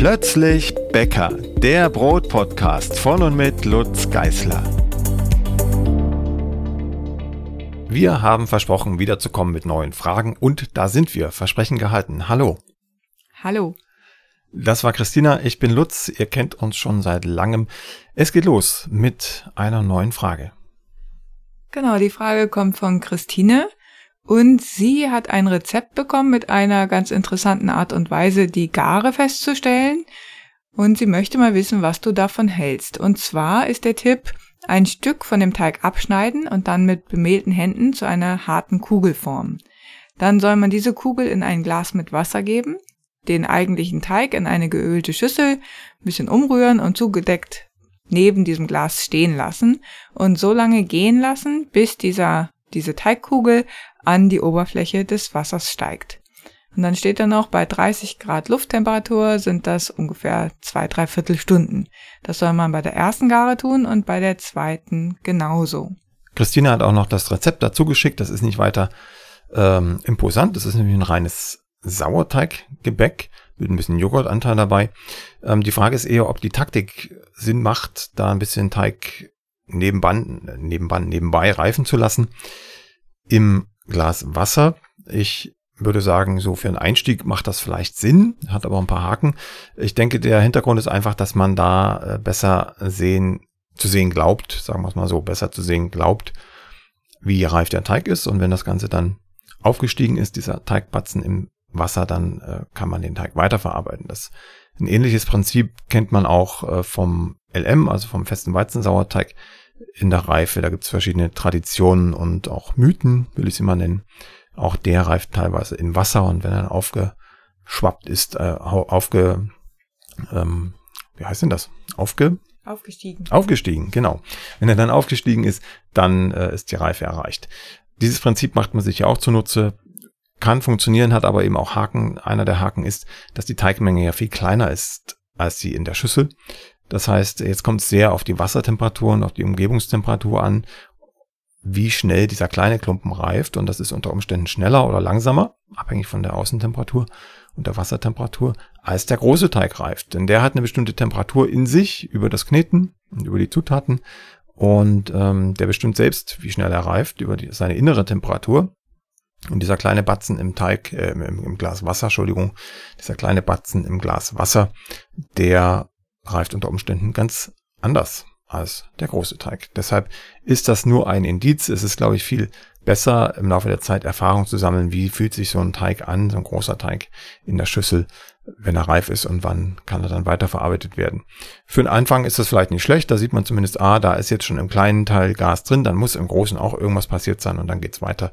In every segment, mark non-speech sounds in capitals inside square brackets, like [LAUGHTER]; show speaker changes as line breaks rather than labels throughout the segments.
Plötzlich Bäcker, der Brotpodcast von und mit Lutz Geißler. Wir haben versprochen, wiederzukommen mit neuen Fragen und da sind wir. Versprechen gehalten. Hallo.
Hallo.
Das war Christina, ich bin Lutz, ihr kennt uns schon seit langem. Es geht los mit einer neuen Frage.
Genau, die Frage kommt von Christine und sie hat ein Rezept bekommen mit einer ganz interessanten Art und Weise, die Gare festzustellen. Und sie möchte mal wissen, was du davon hältst. Und zwar ist der Tipp, ein Stück von dem Teig abschneiden und dann mit bemehlten Händen zu einer harten Kugel formen. Dann soll man diese Kugel in ein Glas mit Wasser geben, den eigentlichen Teig in eine geölte Schüssel, ein bisschen umrühren und zugedeckt neben diesem Glas stehen lassen und so lange gehen lassen, bis dieser, diese Teigkugel an die Oberfläche des Wassers steigt. Und dann steht da noch, bei 30 Grad Lufttemperatur sind das ungefähr zwei, drei Viertelstunden. Das soll man bei der ersten Gare tun und bei der zweiten genauso.
Christina hat auch noch das Rezept dazu geschickt. Das ist nicht weiter ähm, imposant. Das ist nämlich ein reines Sauerteiggebäck mit ein bisschen Joghurtanteil dabei. Ähm, die Frage ist eher, ob die Taktik Sinn macht, da ein bisschen Teig nebenban, nebenbei reifen zu lassen. Im Glas Wasser. Ich würde sagen, so für einen Einstieg macht das vielleicht Sinn, hat aber ein paar Haken. Ich denke, der Hintergrund ist einfach, dass man da äh, besser sehen, zu sehen glaubt, sagen wir es mal so, besser zu sehen glaubt, wie reif der Teig ist. Und wenn das Ganze dann aufgestiegen ist, dieser Teigbatzen im Wasser, dann äh, kann man den Teig weiterverarbeiten. Das ein ähnliches Prinzip kennt man auch äh, vom LM, also vom festen Weizensauerteig in der Reife. Da gibt es verschiedene Traditionen und auch Mythen, will ich sie mal nennen. Auch der reift teilweise in Wasser und wenn er aufgeschwappt ist, äh, aufge, ähm, wie heißt denn das? Aufge,
Aufgestiegen.
Aufgestiegen, genau. Wenn er dann aufgestiegen ist, dann äh, ist die Reife erreicht. Dieses Prinzip macht man sich ja auch zunutze, kann funktionieren, hat aber eben auch Haken. Einer der Haken ist, dass die Teigmenge ja viel kleiner ist als sie in der Schüssel. Das heißt, jetzt kommt es sehr auf die Wassertemperatur und auf die Umgebungstemperatur an, wie schnell dieser kleine Klumpen reift. Und das ist unter Umständen schneller oder langsamer, abhängig von der Außentemperatur und der Wassertemperatur, als der große Teig reift. Denn der hat eine bestimmte Temperatur in sich über das Kneten und über die Zutaten. Und ähm, der bestimmt selbst, wie schnell er reift, über die, seine innere Temperatur. Und dieser kleine Batzen im Teig, äh, im, im Glas Wasser, Entschuldigung, dieser kleine Batzen im Glas Wasser, der reift unter Umständen ganz anders als der große Teig. Deshalb ist das nur ein Indiz. Es ist, glaube ich, viel besser im Laufe der Zeit Erfahrung zu sammeln, wie fühlt sich so ein Teig an, so ein großer Teig in der Schüssel, wenn er reif ist und wann kann er dann weiterverarbeitet werden. Für den Anfang ist das vielleicht nicht schlecht, da sieht man zumindest, ah, da ist jetzt schon im kleinen Teil Gas drin, dann muss im großen auch irgendwas passiert sein und dann geht's weiter.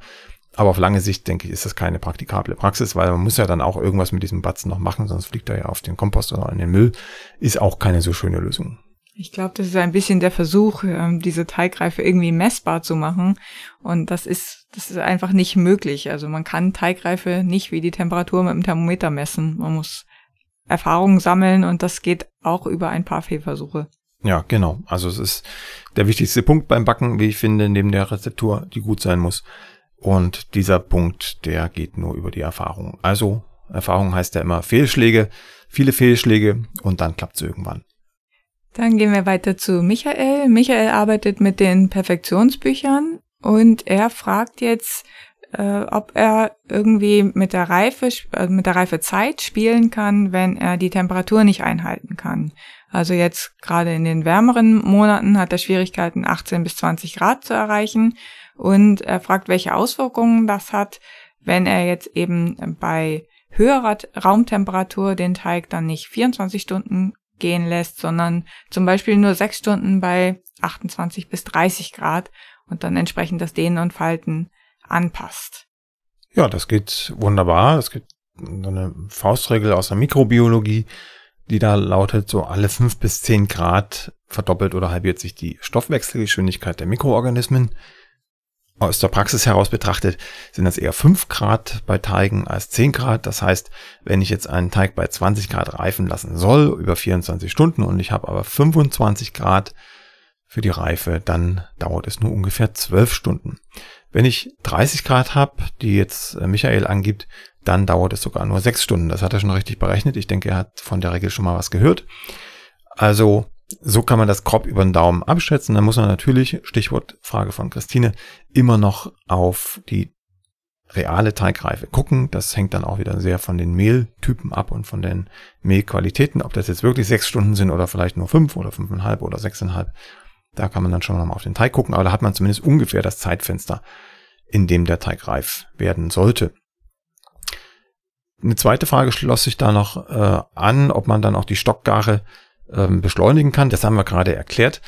Aber auf lange Sicht, denke ich, ist das keine praktikable Praxis, weil man muss ja dann auch irgendwas mit diesem Batzen noch machen, sonst fliegt er ja auf den Kompost oder in den Müll. Ist auch keine so schöne Lösung.
Ich glaube, das ist ein bisschen der Versuch, ähm, diese Teigreife irgendwie messbar zu machen. Und das ist, das ist einfach nicht möglich. Also man kann Teigreife nicht wie die Temperatur mit dem Thermometer messen. Man muss Erfahrungen sammeln und das geht auch über ein paar Fehlversuche.
Ja, genau. Also es ist der wichtigste Punkt beim Backen, wie ich finde, neben der Rezeptur, die gut sein muss. Und dieser Punkt, der geht nur über die Erfahrung. Also Erfahrung heißt ja immer Fehlschläge, viele Fehlschläge und dann klappt es irgendwann.
Dann gehen wir weiter zu Michael. Michael arbeitet mit den Perfektionsbüchern und er fragt jetzt, äh, ob er irgendwie mit der Reife, äh, mit der Reifezeit spielen kann, wenn er die Temperatur nicht einhalten kann. Also jetzt gerade in den wärmeren Monaten hat er Schwierigkeiten, 18 bis 20 Grad zu erreichen. Und er fragt, welche Auswirkungen das hat, wenn er jetzt eben bei höherer Raumtemperatur den Teig dann nicht 24 Stunden gehen lässt, sondern zum Beispiel nur sechs Stunden bei 28 bis 30 Grad und dann entsprechend das Dehnen und Falten anpasst.
Ja, das geht wunderbar. Es gibt eine Faustregel aus der Mikrobiologie, die da lautet, so alle fünf bis zehn Grad verdoppelt oder halbiert sich die Stoffwechselgeschwindigkeit der Mikroorganismen. Aus der Praxis heraus betrachtet sind das eher 5 Grad bei Teigen als 10 Grad. Das heißt, wenn ich jetzt einen Teig bei 20 Grad reifen lassen soll, über 24 Stunden, und ich habe aber 25 Grad für die Reife, dann dauert es nur ungefähr 12 Stunden. Wenn ich 30 Grad habe, die jetzt äh, Michael angibt, dann dauert es sogar nur sechs Stunden. Das hat er schon richtig berechnet. Ich denke, er hat von der Regel schon mal was gehört. Also so kann man das grob über den Daumen abschätzen. Dann muss man natürlich, Stichwort Frage von Christine, immer noch auf die reale Teigreife gucken. Das hängt dann auch wieder sehr von den Mehltypen ab und von den Mehlqualitäten. Ob das jetzt wirklich sechs Stunden sind oder vielleicht nur fünf oder fünfeinhalb oder sechseinhalb. Da kann man dann schon mal auf den Teig gucken, aber da hat man zumindest ungefähr das Zeitfenster, in dem der Teig reif werden sollte. Eine zweite Frage schloss sich da noch äh, an, ob man dann auch die Stockgare ähm, beschleunigen kann. Das haben wir gerade erklärt.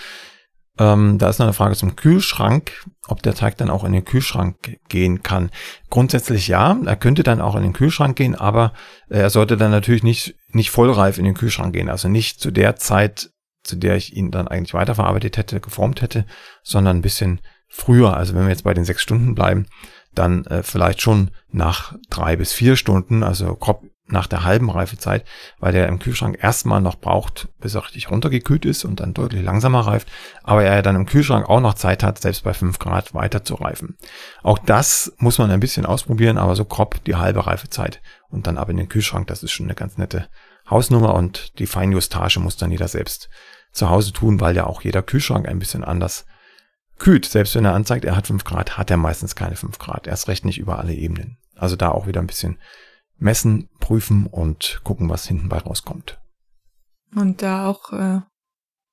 Ähm, da ist noch eine Frage zum Kühlschrank, ob der Teig dann auch in den Kühlschrank gehen kann. Grundsätzlich ja, er könnte dann auch in den Kühlschrank gehen, aber er sollte dann natürlich nicht, nicht vollreif in den Kühlschrank gehen. Also nicht zu der Zeit, zu der ich ihn dann eigentlich weiterverarbeitet hätte, geformt hätte, sondern ein bisschen früher. Also wenn wir jetzt bei den sechs Stunden bleiben, dann äh, vielleicht schon nach drei bis vier Stunden, also grob nach der halben Reifezeit, weil der im Kühlschrank erstmal noch braucht, bis er richtig runtergekühlt ist und dann deutlich langsamer reift, aber er dann im Kühlschrank auch noch Zeit hat, selbst bei 5 Grad weiter zu reifen. Auch das muss man ein bisschen ausprobieren, aber so grob die halbe Reifezeit und dann ab in den Kühlschrank, das ist schon eine ganz nette Hausnummer und die Feinjustage muss dann jeder selbst zu Hause tun, weil ja auch jeder Kühlschrank ein bisschen anders kühlt. Selbst wenn er anzeigt, er hat 5 Grad, hat er meistens keine 5 Grad. Erst recht nicht über alle Ebenen. Also da auch wieder ein bisschen messen, prüfen und gucken, was hinten bei rauskommt.
Und da auch äh,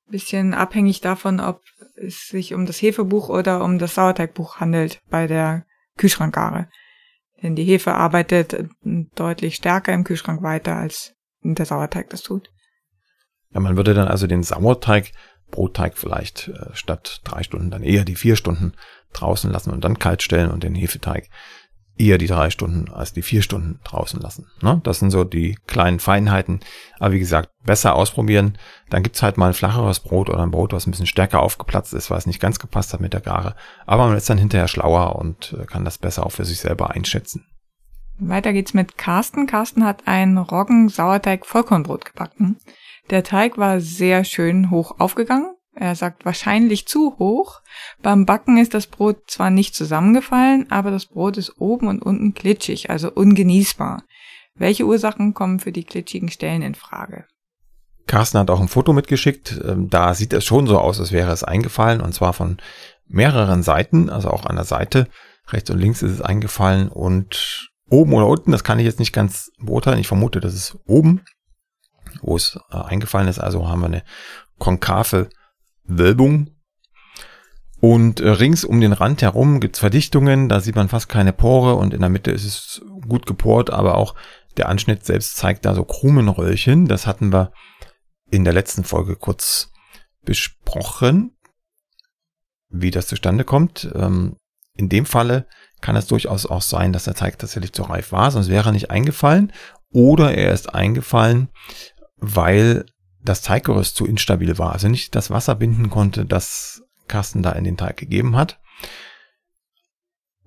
bisschen abhängig davon, ob es sich um das Hefebuch oder um das Sauerteigbuch handelt bei der Kühlschrankgare. Denn die Hefe arbeitet deutlich stärker im Kühlschrank weiter, als der Sauerteig das tut.
Ja, man würde dann also den Sauerteig, Brotteig vielleicht äh, statt drei Stunden dann eher die vier Stunden draußen lassen und dann kalt stellen und den Hefeteig eher die drei Stunden als die vier Stunden draußen lassen. Ne? Das sind so die kleinen Feinheiten. Aber wie gesagt, besser ausprobieren. Dann gibt's halt mal ein flacheres Brot oder ein Brot, was ein bisschen stärker aufgeplatzt ist, weil es nicht ganz gepasst hat mit der Gare. Aber man ist dann hinterher schlauer und äh, kann das besser auch für sich selber einschätzen.
Weiter geht's mit Carsten. Carsten hat ein Roggen-Sauerteig-Vollkornbrot gebacken. Der Teig war sehr schön hoch aufgegangen er sagt wahrscheinlich zu hoch. Beim Backen ist das Brot zwar nicht zusammengefallen, aber das Brot ist oben und unten klitschig, also ungenießbar. Welche Ursachen kommen für die klitschigen Stellen in Frage?
Carsten hat auch ein Foto mitgeschickt. Ähm, da sieht es schon so aus, als wäre es eingefallen und zwar von mehreren Seiten, also auch an der Seite. Rechts und links ist es eingefallen und oben oder unten, das kann ich jetzt nicht ganz beurteilen. Ich vermute, das ist oben, wo es äh, eingefallen ist. Also haben wir eine konkave Wölbung. Und äh, rings um den Rand herum gibt's Verdichtungen, da sieht man fast keine Pore und in der Mitte ist es gut geport, aber auch der Anschnitt selbst zeigt da so Krumenröllchen. Das hatten wir in der letzten Folge kurz besprochen, wie das zustande kommt. Ähm, in dem Falle kann es durchaus auch sein, dass der Teig tatsächlich zu reif war, sonst wäre er nicht eingefallen. Oder er ist eingefallen, weil das Teiggerüst zu instabil war, also nicht das Wasser binden konnte, das Carsten da in den Teig gegeben hat.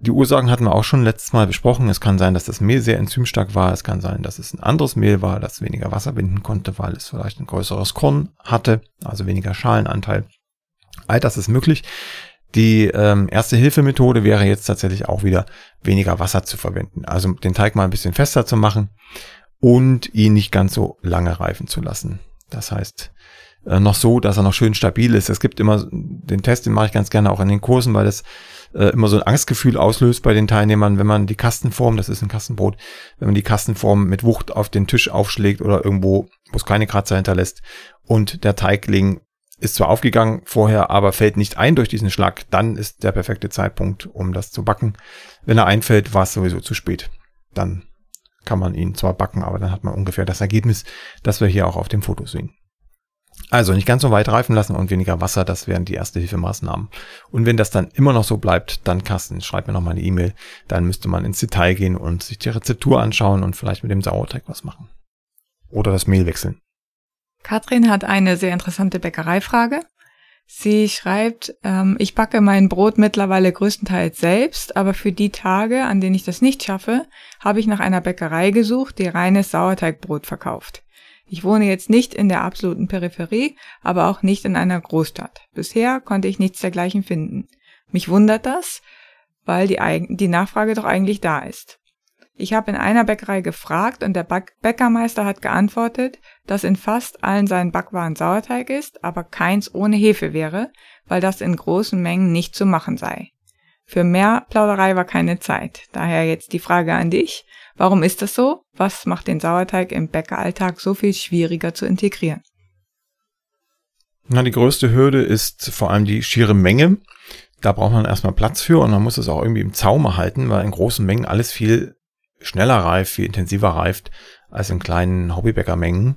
Die Ursachen hatten wir auch schon letztes Mal besprochen. Es kann sein, dass das Mehl sehr enzymstark war. Es kann sein, dass es ein anderes Mehl war, das weniger Wasser binden konnte, weil es vielleicht ein größeres Korn hatte, also weniger Schalenanteil. All das ist möglich. Die ähm, erste Hilfemethode wäre jetzt tatsächlich auch wieder weniger Wasser zu verwenden. Also den Teig mal ein bisschen fester zu machen und ihn nicht ganz so lange reifen zu lassen. Das heißt, äh, noch so, dass er noch schön stabil ist. Es gibt immer den Test, den mache ich ganz gerne auch in den Kursen, weil das äh, immer so ein Angstgefühl auslöst bei den Teilnehmern, wenn man die Kastenform, das ist ein Kastenbrot, wenn man die Kastenform mit Wucht auf den Tisch aufschlägt oder irgendwo, wo es keine Kratzer hinterlässt und der Teigling ist zwar aufgegangen vorher, aber fällt nicht ein durch diesen Schlag, dann ist der perfekte Zeitpunkt, um das zu backen. Wenn er einfällt, war es sowieso zu spät. Dann kann man ihn zwar backen, aber dann hat man ungefähr das Ergebnis, das wir hier auch auf dem Foto sehen. Also nicht ganz so weit reifen lassen und weniger Wasser, das wären die erste Hilfemaßnahmen. Und wenn das dann immer noch so bleibt, dann Carsten, schreib mir noch mal eine E-Mail. Dann müsste man ins Detail gehen und sich die Rezeptur anschauen und vielleicht mit dem Sauerteig was machen. Oder das Mehl wechseln.
Katrin hat eine sehr interessante Bäckereifrage. Sie schreibt, ähm, ich backe mein Brot mittlerweile größtenteils selbst, aber für die Tage, an denen ich das nicht schaffe, habe ich nach einer Bäckerei gesucht, die reines Sauerteigbrot verkauft. Ich wohne jetzt nicht in der absoluten Peripherie, aber auch nicht in einer Großstadt. Bisher konnte ich nichts dergleichen finden. Mich wundert das, weil die, die Nachfrage doch eigentlich da ist. Ich habe in einer Bäckerei gefragt und der Bäckermeister hat geantwortet, dass in fast allen seinen Backwaren Sauerteig ist, aber keins ohne Hefe wäre, weil das in großen Mengen nicht zu machen sei. Für mehr Plauderei war keine Zeit. Daher jetzt die Frage an dich. Warum ist das so? Was macht den Sauerteig im Bäckeralltag so viel schwieriger zu integrieren?
Na, die größte Hürde ist vor allem die schiere Menge. Da braucht man erstmal Platz für und man muss es auch irgendwie im Zaum halten, weil in großen Mengen alles viel schneller reift, viel intensiver reift als in kleinen Hobbybäckermengen.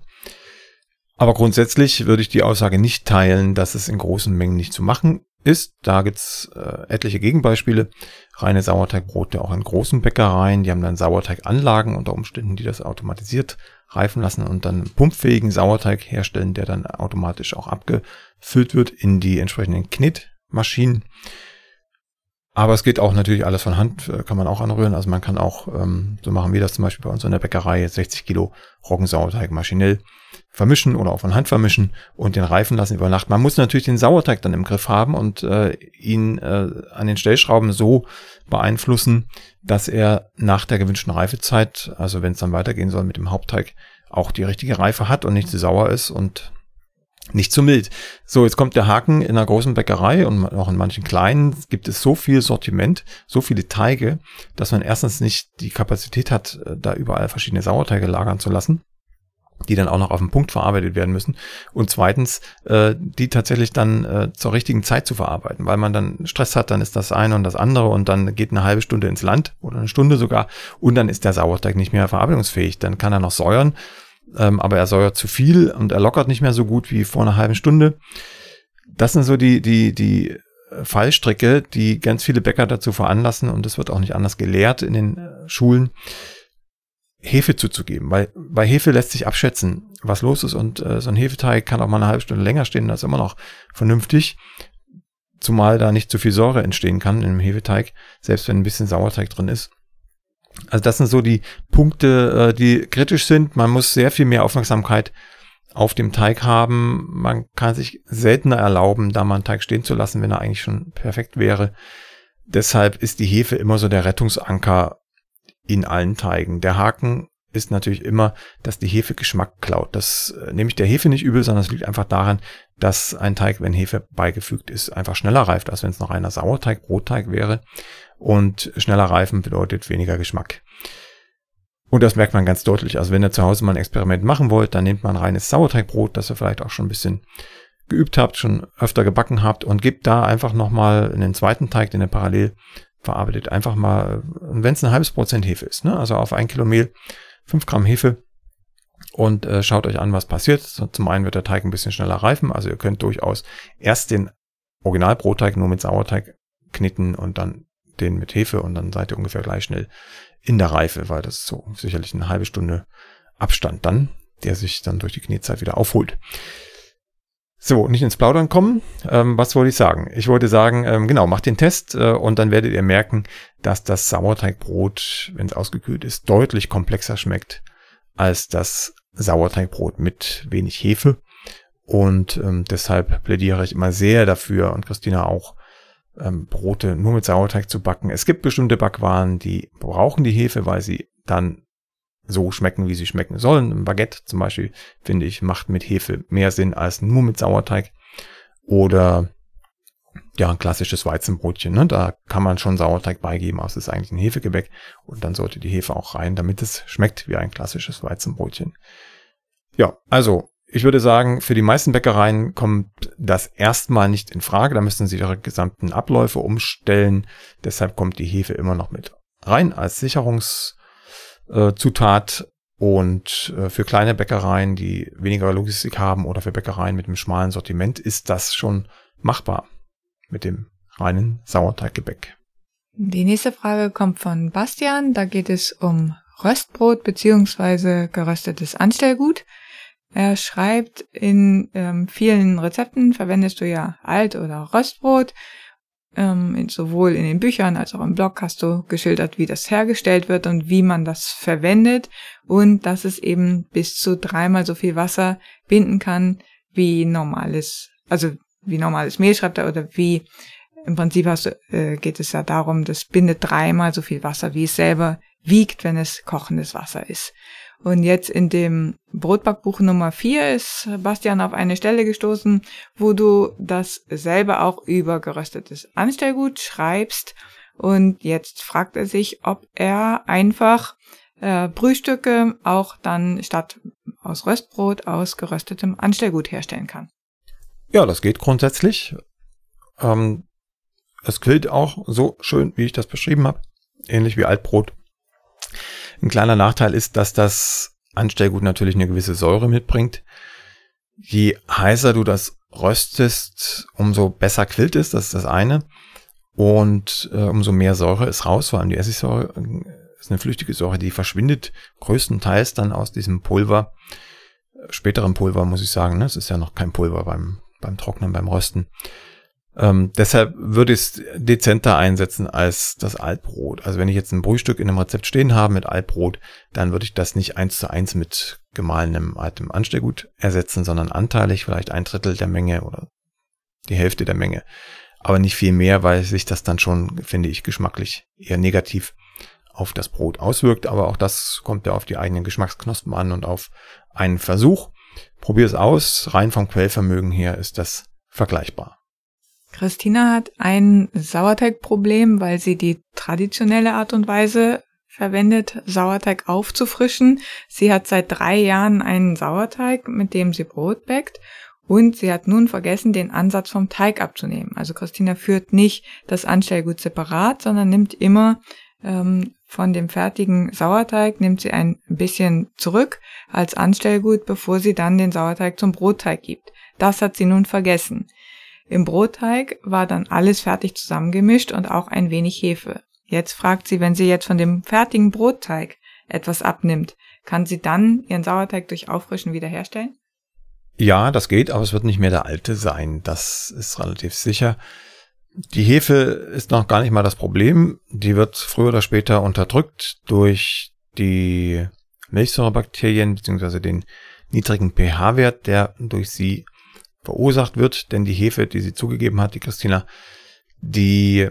Aber grundsätzlich würde ich die Aussage nicht teilen, dass es in großen Mengen nicht zu machen ist. Da gibt's äh, etliche Gegenbeispiele. Reine Sauerteigbrote auch in großen Bäckereien, die haben dann Sauerteiganlagen unter Umständen, die das automatisiert reifen lassen und dann pumpfähigen Sauerteig herstellen, der dann automatisch auch abgefüllt wird in die entsprechenden Knetmaschinen. Aber es geht auch natürlich alles von Hand, äh, kann man auch anrühren. Also man kann auch, ähm, so machen wir das zum Beispiel bei uns in der Bäckerei, 60 Kilo Roggensauerteig maschinell vermischen oder auch von Hand vermischen und den reifen lassen über Nacht. Man muss natürlich den Sauerteig dann im Griff haben und äh, ihn äh, an den Stellschrauben so beeinflussen, dass er nach der gewünschten Reifezeit, also wenn es dann weitergehen soll mit dem Hauptteig, auch die richtige Reife hat und nicht zu sauer ist und nicht zu mild. So, jetzt kommt der Haken in einer großen Bäckerei und auch in manchen kleinen gibt es so viel Sortiment, so viele Teige, dass man erstens nicht die Kapazität hat, äh, da überall verschiedene Sauerteige lagern zu lassen die dann auch noch auf den Punkt verarbeitet werden müssen. Und zweitens, äh, die tatsächlich dann äh, zur richtigen Zeit zu verarbeiten, weil man dann Stress hat, dann ist das eine und das andere und dann geht eine halbe Stunde ins Land oder eine Stunde sogar und dann ist der Sauerteig nicht mehr verarbeitungsfähig. Dann kann er noch säuern ähm, aber er säuert zu viel und er lockert nicht mehr so gut wie vor einer halben Stunde. Das sind so die, die, die Fallstricke, die ganz viele Bäcker dazu veranlassen und es wird auch nicht anders gelehrt in den äh, Schulen, Hefe zuzugeben, weil bei Hefe lässt sich abschätzen, was los ist und äh, so ein Hefeteig kann auch mal eine halbe Stunde länger stehen, das ist immer noch vernünftig, zumal da nicht zu viel Säure entstehen kann in einem Hefeteig, selbst wenn ein bisschen Sauerteig drin ist. Also das sind so die Punkte, äh, die kritisch sind. Man muss sehr viel mehr Aufmerksamkeit auf dem Teig haben. Man kann sich seltener erlauben, da mal einen Teig stehen zu lassen, wenn er eigentlich schon perfekt wäre. Deshalb ist die Hefe immer so der Rettungsanker in allen Teigen. Der Haken ist natürlich immer, dass die Hefe Geschmack klaut. Das äh, nehme ich der Hefe nicht übel, sondern es liegt einfach daran, dass ein Teig, wenn Hefe beigefügt ist, einfach schneller reift, als wenn es noch einer Sauerteig, Brotteig wäre. Und schneller reifen bedeutet weniger Geschmack. Und das merkt man ganz deutlich. Also wenn ihr zu Hause mal ein Experiment machen wollt, dann nehmt man reines Sauerteigbrot, das ihr vielleicht auch schon ein bisschen geübt habt, schon öfter gebacken habt und gebt da einfach nochmal in den zweiten Teig, den ihr parallel verarbeitet, einfach mal, wenn es ein halbes Prozent Hefe ist, ne? also auf ein Kilo Mehl, fünf Gramm Hefe und äh, schaut euch an, was passiert. Zum einen wird der Teig ein bisschen schneller reifen, also ihr könnt durchaus erst den Originalbrotteig nur mit Sauerteig knitten und dann den mit Hefe und dann seid ihr ungefähr gleich schnell in der Reife, weil das so sicherlich eine halbe Stunde Abstand dann, der sich dann durch die Knetzeit wieder aufholt. So, nicht ins Plaudern kommen. Ähm, was wollte ich sagen? Ich wollte sagen, ähm, genau, macht den Test äh, und dann werdet ihr merken, dass das Sauerteigbrot, wenn es ausgekühlt ist, deutlich komplexer schmeckt als das Sauerteigbrot mit wenig Hefe. Und ähm, deshalb plädiere ich immer sehr dafür und Christina auch, ähm, Brote nur mit Sauerteig zu backen. Es gibt bestimmte Backwaren, die brauchen die Hefe, weil sie dann so schmecken, wie sie schmecken sollen. Ein Baguette zum Beispiel, finde ich, macht mit Hefe mehr Sinn als nur mit Sauerteig. Oder ja, ein klassisches Weizenbrotchen. Ne? Da kann man schon Sauerteig beigeben, aber es ist eigentlich ein Hefegebäck. Und dann sollte die Hefe auch rein, damit es schmeckt wie ein klassisches Weizenbrotchen. Ja, also ich würde sagen, für die meisten Bäckereien kommt das erstmal nicht in Frage. Da müssen sie ihre gesamten Abläufe umstellen. Deshalb kommt die Hefe immer noch mit rein als Sicherungszutat. Und äh, für kleine Bäckereien, die weniger Logistik haben oder für Bäckereien mit einem schmalen Sortiment ist das schon machbar mit dem reinen Sauerteiggebäck.
Die nächste Frage kommt von Bastian. Da geht es um Röstbrot beziehungsweise geröstetes Anstellgut. Er schreibt, in ähm, vielen Rezepten verwendest du ja Alt- oder Röstbrot. Ähm, sowohl in den Büchern als auch im Blog hast du geschildert, wie das hergestellt wird und wie man das verwendet und dass es eben bis zu dreimal so viel Wasser binden kann wie normales, also wie normales Mehl schreibt er oder wie im Prinzip hast äh, geht es ja darum, das bindet dreimal so viel Wasser, wie es selber wiegt, wenn es kochendes Wasser ist. Und jetzt in dem Brotbackbuch Nummer 4 ist Bastian auf eine Stelle gestoßen, wo du dasselbe auch über geröstetes Anstellgut schreibst. Und jetzt fragt er sich, ob er einfach äh, Brühstücke auch dann statt aus Röstbrot aus geröstetem Anstellgut herstellen kann.
Ja, das geht grundsätzlich. Ähm, es quillt auch so schön, wie ich das beschrieben habe. Ähnlich wie Altbrot. Ein kleiner Nachteil ist, dass das Anstellgut natürlich eine gewisse Säure mitbringt. Je heißer du das röstest, umso besser quillt es, das ist das eine. Und äh, umso mehr Säure ist raus, vor allem die Essigsäure äh, ist eine flüchtige Säure, die verschwindet größtenteils dann aus diesem Pulver. Späteren Pulver muss ich sagen, ne? es ist ja noch kein Pulver beim, beim Trocknen, beim Rösten. Ähm, deshalb würde ich es dezenter einsetzen als das Altbrot. Also wenn ich jetzt ein Brühstück in einem Rezept stehen habe mit Altbrot, dann würde ich das nicht eins zu eins mit gemahlenem altem Anstellgut ersetzen, sondern anteilig, vielleicht ein Drittel der Menge oder die Hälfte der Menge. Aber nicht viel mehr, weil sich das dann schon, finde ich, geschmacklich eher negativ auf das Brot auswirkt. Aber auch das kommt ja auf die eigenen Geschmacksknospen an und auf einen Versuch. Probier es aus. Rein vom Quellvermögen her ist das vergleichbar.
Christina hat ein Sauerteigproblem, weil sie die traditionelle Art und Weise verwendet, Sauerteig aufzufrischen. Sie hat seit drei Jahren einen Sauerteig, mit dem sie Brot backt. Und sie hat nun vergessen, den Ansatz vom Teig abzunehmen. Also Christina führt nicht das Anstellgut separat, sondern nimmt immer ähm, von dem fertigen Sauerteig, nimmt sie ein bisschen zurück als Anstellgut, bevor sie dann den Sauerteig zum Brotteig gibt. Das hat sie nun vergessen. Im Brotteig war dann alles fertig zusammengemischt und auch ein wenig Hefe. Jetzt fragt sie, wenn sie jetzt von dem fertigen Brotteig etwas abnimmt, kann sie dann ihren Sauerteig durch Auffrischen wiederherstellen?
Ja, das geht, aber es wird nicht mehr der alte sein. Das ist relativ sicher. Die Hefe ist noch gar nicht mal das Problem. Die wird früher oder später unterdrückt durch die Milchsäurebakterien bzw. den niedrigen pH-Wert, der durch sie verursacht wird, denn die Hefe, die sie zugegeben hat, die Christina, die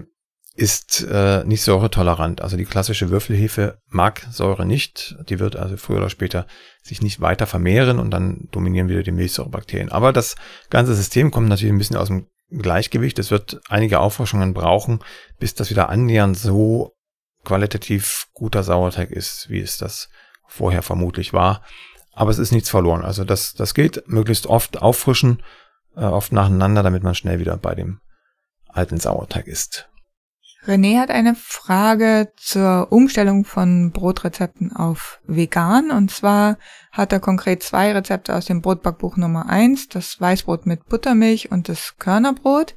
ist äh, nicht säuretolerant. Also die klassische Würfelhefe mag Säure nicht. Die wird also früher oder später sich nicht weiter vermehren und dann dominieren wieder die Milchsäurebakterien. Aber das ganze System kommt natürlich ein bisschen aus dem Gleichgewicht. Es wird einige Aufforschungen brauchen, bis das wieder annähernd so qualitativ guter Sauerteig ist, wie es das vorher vermutlich war. Aber es ist nichts verloren. Also das, das geht möglichst oft auffrischen äh, oft nacheinander, damit man schnell wieder bei dem alten Sauerteig ist.
René hat eine Frage zur Umstellung von Brotrezepten auf vegan. Und zwar hat er konkret zwei Rezepte aus dem Brotbackbuch Nummer eins: das Weißbrot mit Buttermilch und das Körnerbrot.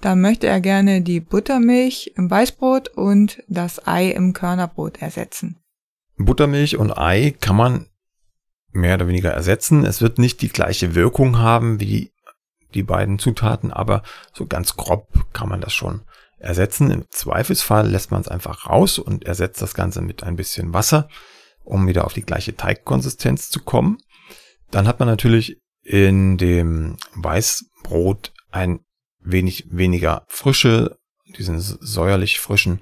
Da möchte er gerne die Buttermilch im Weißbrot und das Ei im Körnerbrot ersetzen.
Buttermilch und Ei kann man mehr oder weniger ersetzen. Es wird nicht die gleiche Wirkung haben wie die beiden Zutaten, aber so ganz grob kann man das schon ersetzen. Im Zweifelsfall lässt man es einfach raus und ersetzt das Ganze mit ein bisschen Wasser, um wieder auf die gleiche Teigkonsistenz zu kommen. Dann hat man natürlich in dem Weißbrot ein wenig weniger Frische, diesen säuerlich frischen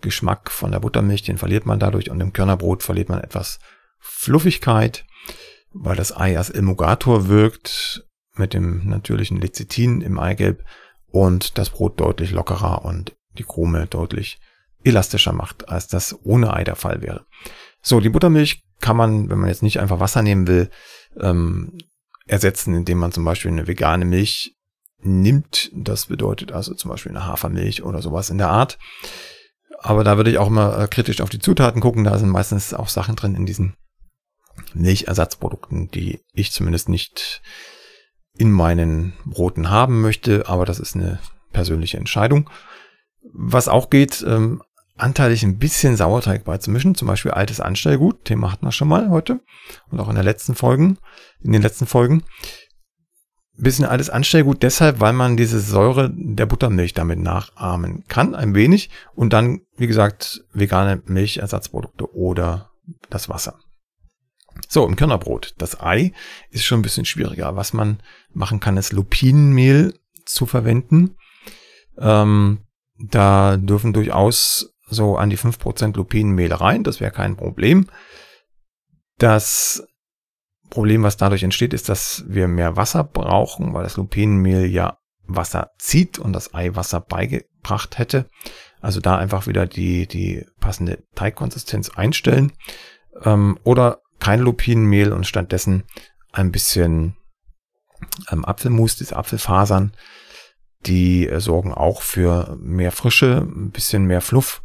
Geschmack von der Buttermilch, den verliert man dadurch und im Körnerbrot verliert man etwas Fluffigkeit, weil das Ei als Emulgator wirkt mit dem natürlichen Lecithin im Eigelb und das Brot deutlich lockerer und die Krume deutlich elastischer macht, als das ohne Ei der Fall wäre. So, die Buttermilch kann man, wenn man jetzt nicht einfach Wasser nehmen will, ähm, ersetzen, indem man zum Beispiel eine vegane Milch nimmt. Das bedeutet also zum Beispiel eine Hafermilch oder sowas in der Art. Aber da würde ich auch immer äh, kritisch auf die Zutaten gucken. Da sind meistens auch Sachen drin in diesen Milchersatzprodukten, die ich zumindest nicht in meinen Broten haben möchte, aber das ist eine persönliche Entscheidung. Was auch geht, ähm, anteilig ein bisschen Sauerteig beizumischen, zum Beispiel altes Anstellgut, Thema hatten wir schon mal heute und auch in der letzten Folgen, in den letzten Folgen. bisschen altes Anstellgut deshalb, weil man diese Säure der Buttermilch damit nachahmen kann, ein wenig und dann, wie gesagt, vegane Milchersatzprodukte oder das Wasser. So, im Körnerbrot. Das Ei ist schon ein bisschen schwieriger. Was man machen kann, ist Lupinenmehl zu verwenden. Ähm, da dürfen durchaus so an die 5% Lupinenmehl rein, das wäre kein Problem. Das Problem, was dadurch entsteht, ist, dass wir mehr Wasser brauchen, weil das Lupinenmehl ja Wasser zieht und das Ei Wasser beigebracht hätte. Also da einfach wieder die, die passende Teigkonsistenz einstellen. Ähm, oder kein Lupinenmehl und stattdessen ein bisschen ähm, Apfelmus, diese Apfelfasern. Die äh, sorgen auch für mehr Frische, ein bisschen mehr Fluff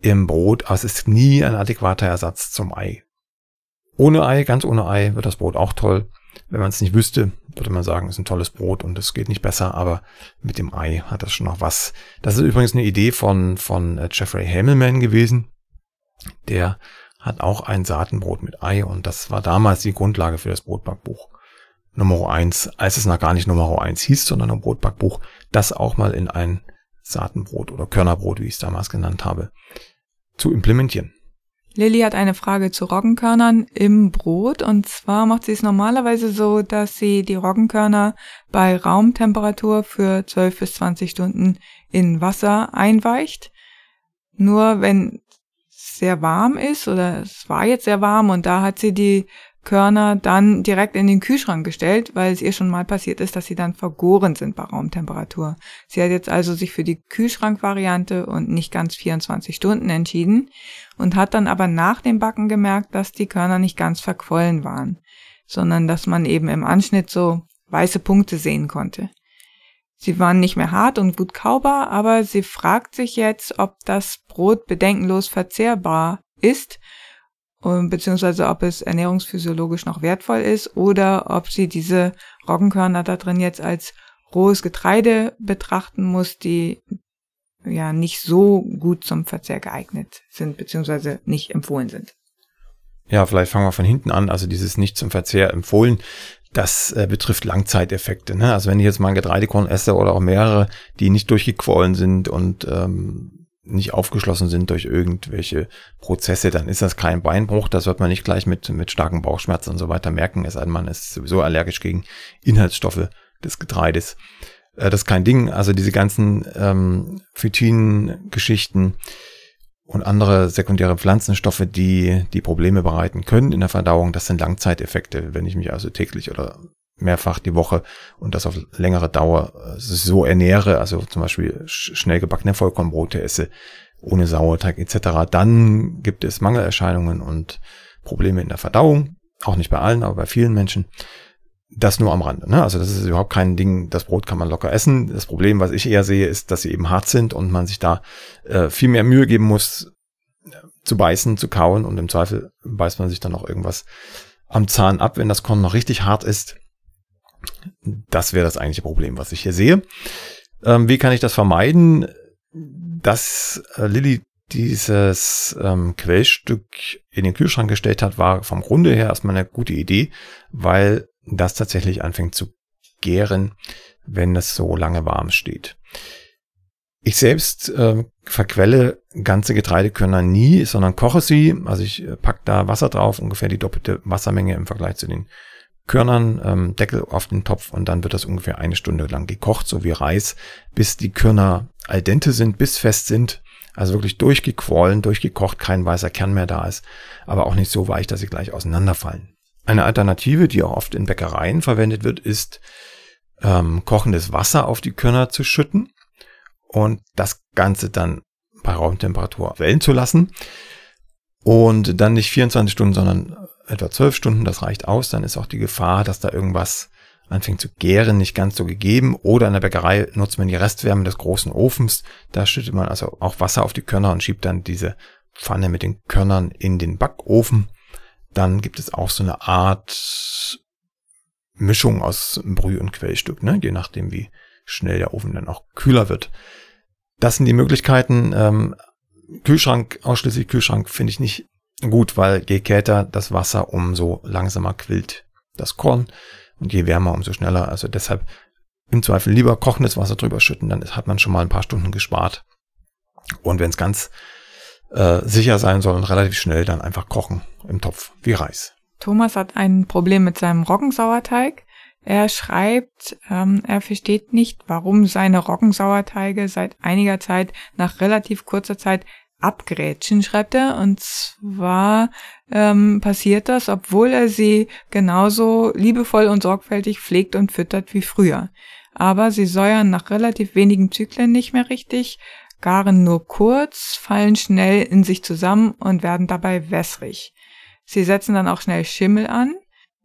im Brot, aber es ist nie ein adäquater Ersatz zum Ei. Ohne Ei, ganz ohne Ei, wird das Brot auch toll. Wenn man es nicht wüsste, würde man sagen, es ist ein tolles Brot und es geht nicht besser, aber mit dem Ei hat das schon noch was. Das ist übrigens eine Idee von, von äh, Jeffrey Hamelman gewesen. Der hat auch ein Saatenbrot mit Ei und das war damals die Grundlage für das Brotbackbuch. Nummer eins, als es noch gar nicht Nummer eins hieß, sondern ein Brotbackbuch, das auch mal in ein Saatenbrot oder Körnerbrot, wie ich es damals genannt habe, zu implementieren.
Lilly hat eine Frage zu Roggenkörnern im Brot und zwar macht sie es normalerweise so, dass sie die Roggenkörner bei Raumtemperatur für 12 bis 20 Stunden in Wasser einweicht. Nur wenn sehr warm ist oder es war jetzt sehr warm und da hat sie die Körner dann direkt in den Kühlschrank gestellt, weil es ihr schon mal passiert ist, dass sie dann vergoren sind bei Raumtemperatur. Sie hat jetzt also sich für die Kühlschrankvariante und nicht ganz 24 Stunden entschieden und hat dann aber nach dem Backen gemerkt, dass die Körner nicht ganz verquollen waren, sondern dass man eben im Anschnitt so weiße Punkte sehen konnte. Sie waren nicht mehr hart und gut kaubar, aber sie fragt sich jetzt, ob das Brot bedenkenlos verzehrbar ist beziehungsweise ob es ernährungsphysiologisch noch wertvoll ist oder ob sie diese Roggenkörner da drin jetzt als rohes Getreide betrachten muss, die ja nicht so gut zum Verzehr geeignet sind, beziehungsweise nicht empfohlen sind.
Ja, vielleicht fangen wir von hinten an. Also dieses nicht zum Verzehr empfohlen, das äh, betrifft Langzeiteffekte. Ne? Also wenn ich jetzt mal ein Getreidekorn esse oder auch mehrere, die nicht durchgequollen sind und ähm, nicht aufgeschlossen sind durch irgendwelche Prozesse, dann ist das kein Beinbruch. Das wird man nicht gleich mit, mit starken Bauchschmerzen und so weiter merken. Es sei denn, man ist sowieso allergisch gegen Inhaltsstoffe des Getreides. Äh, das ist kein Ding. Also diese ganzen ähm, Phytin-Geschichten und andere sekundäre Pflanzenstoffe, die die Probleme bereiten können in der Verdauung, das sind Langzeiteffekte. Wenn ich mich also täglich oder mehrfach die Woche und das auf längere Dauer äh, so ernähre, also zum Beispiel schnell gebackene Vollkornbrote esse, ohne Sauerteig etc., dann gibt es Mangelerscheinungen und Probleme in der Verdauung. Auch nicht bei allen, aber bei vielen Menschen. Das nur am Rande. Ne? Also das ist überhaupt kein Ding, das Brot kann man locker essen. Das Problem, was ich eher sehe, ist, dass sie eben hart sind und man sich da äh, viel mehr Mühe geben muss, zu beißen, zu kauen und im Zweifel beißt man sich dann noch irgendwas am Zahn ab, wenn das Korn noch richtig hart ist das wäre das eigentliche Problem, was ich hier sehe. Ähm, wie kann ich das vermeiden? Dass äh, Lilly dieses ähm, Quellstück in den Kühlschrank gestellt hat, war vom Grunde her erstmal eine gute Idee, weil das tatsächlich anfängt zu gären, wenn es so lange warm steht. Ich selbst äh, verquelle ganze Getreidekörner nie, sondern koche sie. Also ich äh, pack da Wasser drauf, ungefähr die doppelte Wassermenge im Vergleich zu den Körnern, ähm, Deckel auf den Topf und dann wird das ungefähr eine Stunde lang gekocht, so wie Reis, bis die Körner al dente sind, bis fest sind. Also wirklich durchgequollen, durchgekocht, kein weißer Kern mehr da ist, aber auch nicht so weich, dass sie gleich auseinanderfallen. Eine Alternative, die auch oft in Bäckereien verwendet wird, ist ähm, kochendes Wasser auf die Körner zu schütten und das Ganze dann bei Raumtemperatur wellen zu lassen und dann nicht 24 Stunden, sondern etwa zwölf Stunden, das reicht aus, dann ist auch die Gefahr, dass da irgendwas anfängt zu gären, nicht ganz so gegeben. Oder in der Bäckerei nutzt man die Restwärme des großen Ofens. Da schüttet man also auch Wasser auf die Körner und schiebt dann diese Pfanne mit den Körnern in den Backofen. Dann gibt es auch so eine Art Mischung aus Brüh- und Quellstück, ne? je nachdem, wie schnell der Ofen dann auch kühler wird. Das sind die Möglichkeiten. Ähm, Kühlschrank, ausschließlich Kühlschrank, finde ich nicht Gut, weil je kälter das Wasser, umso langsamer quillt das Korn und je wärmer, umso schneller. Also deshalb im Zweifel lieber kochendes Wasser drüber schütten, dann hat man schon mal ein paar Stunden gespart. Und wenn es ganz äh, sicher sein soll und relativ schnell, dann einfach kochen im Topf wie Reis.
Thomas hat ein Problem mit seinem Roggensauerteig. Er schreibt, ähm, er versteht nicht, warum seine Roggensauerteige seit einiger Zeit nach relativ kurzer Zeit abgrätschen, schreibt er. Und zwar ähm, passiert das, obwohl er sie genauso liebevoll und sorgfältig pflegt und füttert wie früher. Aber sie säuern nach relativ wenigen Zyklen nicht mehr richtig, garen nur kurz, fallen schnell in sich zusammen und werden dabei wässrig. Sie setzen dann auch schnell Schimmel an.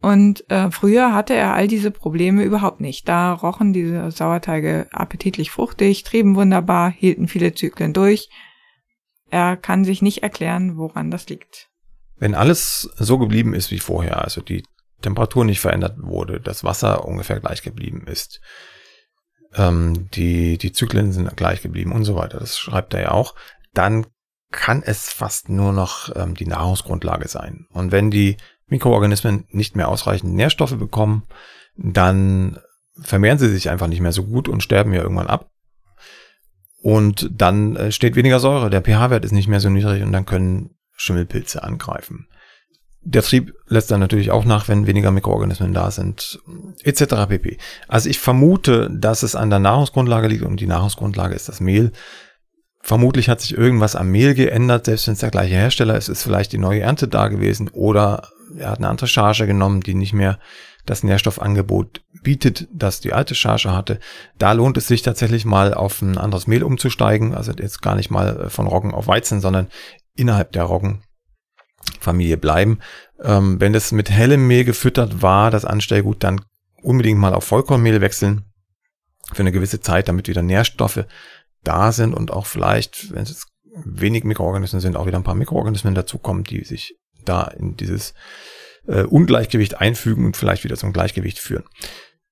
Und äh, früher hatte er all diese Probleme überhaupt nicht. Da rochen diese Sauerteige appetitlich fruchtig, trieben wunderbar, hielten viele Zyklen durch. Er kann sich nicht erklären, woran das liegt.
Wenn alles so geblieben ist wie vorher, also die Temperatur nicht verändert wurde, das Wasser ungefähr gleich geblieben ist, ähm, die, die Zyklen sind gleich geblieben und so weiter, das schreibt er ja auch, dann kann es fast nur noch ähm, die Nahrungsgrundlage sein. Und wenn die Mikroorganismen nicht mehr ausreichend Nährstoffe bekommen, dann vermehren sie sich einfach nicht mehr so gut und sterben ja irgendwann ab. Und dann äh, steht weniger Säure, der pH-Wert ist nicht mehr so niedrig und dann können Schimmelpilze angreifen. Der Trieb lässt dann natürlich auch nach, wenn weniger Mikroorganismen da sind, etc. pp. Also ich vermute, dass es an der Nahrungsgrundlage liegt und die Nahrungsgrundlage ist das Mehl. Vermutlich hat sich irgendwas am Mehl geändert, selbst wenn es der gleiche Hersteller ist, ist vielleicht die neue Ernte da gewesen oder er hat eine andere Charge genommen, die nicht mehr das Nährstoffangebot bietet, das die alte Charge hatte. Da lohnt es sich tatsächlich mal auf ein anderes Mehl umzusteigen, also jetzt gar nicht mal von Roggen auf Weizen, sondern innerhalb der Roggenfamilie bleiben. Ähm, wenn das mit hellem Mehl gefüttert war, das Anstellgut, dann unbedingt mal auf Vollkornmehl wechseln für eine gewisse Zeit, damit wieder Nährstoffe da sind und auch vielleicht, wenn es wenig Mikroorganismen sind, auch wieder ein paar Mikroorganismen dazukommen, die sich da in dieses äh, Ungleichgewicht einfügen und vielleicht wieder zum Gleichgewicht führen.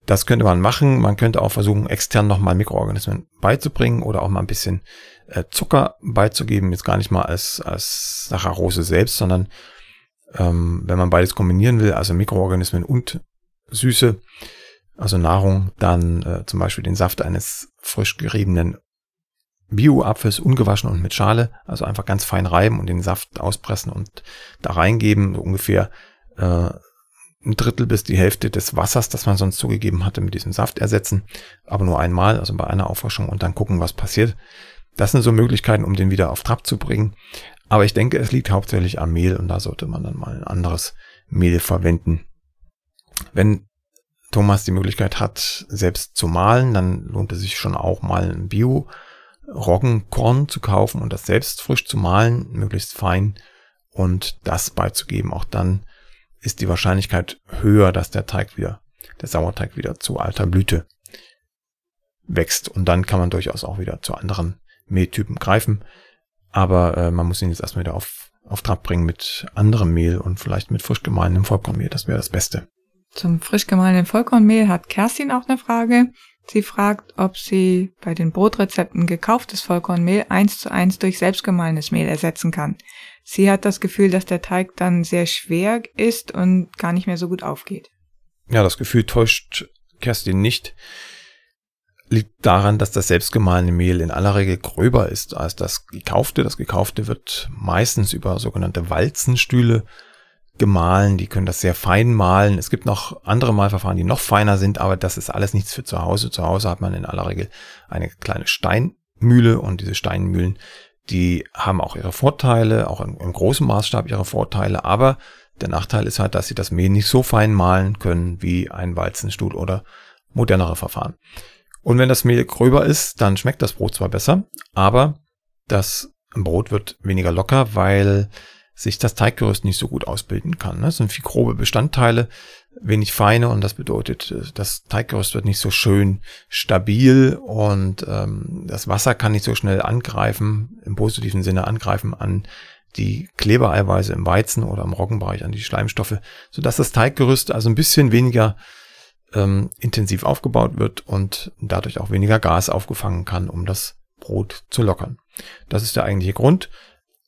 Das könnte man machen. Man könnte auch versuchen, extern nochmal Mikroorganismen beizubringen oder auch mal ein bisschen Zucker beizugeben. Jetzt gar nicht mal als, als Saccharose selbst, sondern ähm, wenn man beides kombinieren will, also Mikroorganismen und Süße, also Nahrung, dann äh, zum Beispiel den Saft eines frisch geriebenen Bio-Apfels ungewaschen und mit Schale, also einfach ganz fein reiben und den Saft auspressen und da reingeben, so ungefähr äh, ein Drittel bis die Hälfte des Wassers, das man sonst zugegeben hatte, mit diesem Saft ersetzen, aber nur einmal, also bei einer Aufwaschung und dann gucken, was passiert. Das sind so Möglichkeiten, um den wieder auf Trab zu bringen. Aber ich denke, es liegt hauptsächlich am Mehl und da sollte man dann mal ein anderes Mehl verwenden. Wenn Thomas die Möglichkeit hat, selbst zu mahlen, dann lohnt es sich schon auch mal ein Bio Roggenkorn zu kaufen und das selbst frisch zu mahlen, möglichst fein und das beizugeben. Auch dann ist die Wahrscheinlichkeit höher, dass der Teig wieder, der Sauerteig wieder zu alter Blüte wächst. Und dann kann man durchaus auch wieder zu anderen Mehltypen greifen. Aber äh, man muss ihn jetzt erstmal wieder auf, auf Trab bringen mit anderem Mehl und vielleicht mit frisch gemahlenem Vollkornmehl. Das wäre das Beste.
Zum frisch gemahlenen Vollkornmehl hat Kerstin auch eine Frage. Sie fragt, ob sie bei den Brotrezepten gekauftes Vollkornmehl eins zu eins durch selbstgemahlenes Mehl ersetzen kann. Sie hat das Gefühl, dass der Teig dann sehr schwer ist und gar nicht mehr so gut aufgeht.
Ja, das Gefühl täuscht Kerstin nicht. Liegt daran, dass das selbstgemahlene Mehl in aller Regel gröber ist als das gekaufte. Das gekaufte wird meistens über sogenannte Walzenstühle gemahlen, die können das sehr fein mahlen. Es gibt noch andere Mahlverfahren, die noch feiner sind, aber das ist alles nichts für zu Hause. Zu Hause hat man in aller Regel eine kleine Steinmühle und diese Steinmühlen, die haben auch ihre Vorteile, auch im, im großen Maßstab ihre Vorteile, aber der Nachteil ist halt, dass sie das Mehl nicht so fein mahlen können wie ein Walzenstuhl oder modernere Verfahren. Und wenn das Mehl gröber ist, dann schmeckt das Brot zwar besser, aber das Brot wird weniger locker, weil sich das Teiggerüst nicht so gut ausbilden kann. Es sind viel grobe Bestandteile, wenig feine und das bedeutet, äh, das Teiggerüst wird nicht so schön stabil und ähm, das Wasser kann nicht so schnell angreifen, im positiven Sinne angreifen an die Klebereiweiße im Weizen oder im Roggenbereich an die Schleimstoffe, sodass das Teiggerüst also ein bisschen weniger ähm, intensiv aufgebaut wird und dadurch auch weniger Gas aufgefangen kann, um das Brot zu lockern. Das ist der eigentliche Grund.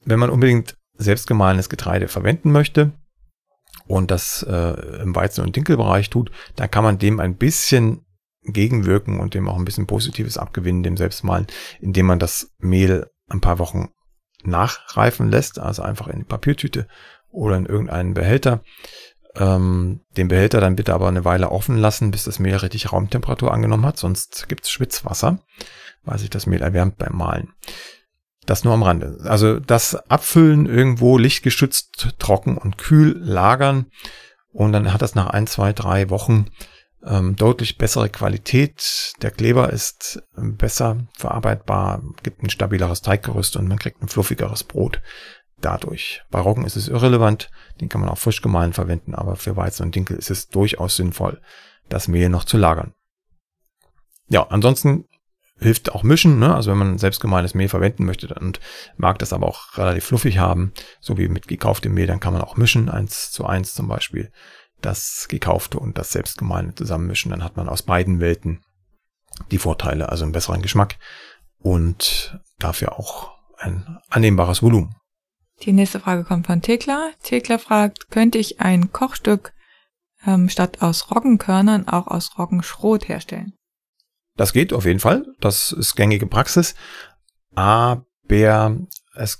Wenn man unbedingt selbstgemahlenes Getreide verwenden möchte und das äh, im Weizen- und Dinkelbereich tut, dann kann man dem ein bisschen gegenwirken und dem auch ein bisschen Positives abgewinnen, dem Selbstmahlen, indem man das Mehl ein paar Wochen nachreifen lässt, also einfach in die Papiertüte oder in irgendeinen Behälter. Ähm, den Behälter dann bitte aber eine Weile offen lassen, bis das Mehl richtig Raumtemperatur angenommen hat, sonst gibt es Schwitzwasser, weil sich das Mehl erwärmt beim Mahlen. Das nur am Rande. Also das Abfüllen irgendwo lichtgeschützt, trocken und kühl lagern und dann hat das nach ein, zwei, drei Wochen ähm, deutlich bessere Qualität. Der Kleber ist ähm, besser verarbeitbar, gibt ein stabileres Teiggerüst und man kriegt ein fluffigeres Brot dadurch. Bei Roggen ist es irrelevant, den kann man auch frisch gemahlen verwenden, aber für Weizen und Dinkel ist es durchaus sinnvoll, das Mehl noch zu lagern. Ja, ansonsten hilft auch Mischen, ne? also wenn man selbstgemahlenes Mehl verwenden möchte und mag das aber auch relativ fluffig haben, so wie mit gekauftem Mehl, dann kann man auch mischen, eins zu eins zum Beispiel, das gekaufte und das selbstgemahlene zusammenmischen, dann hat man aus beiden Welten die Vorteile, also einen besseren Geschmack und dafür auch ein annehmbares Volumen.
Die nächste Frage kommt von Thekla. Thekla fragt, könnte ich ein Kochstück ähm, statt aus Roggenkörnern auch aus Roggenschrot herstellen?
Das geht auf jeden Fall. Das ist gängige Praxis. Aber es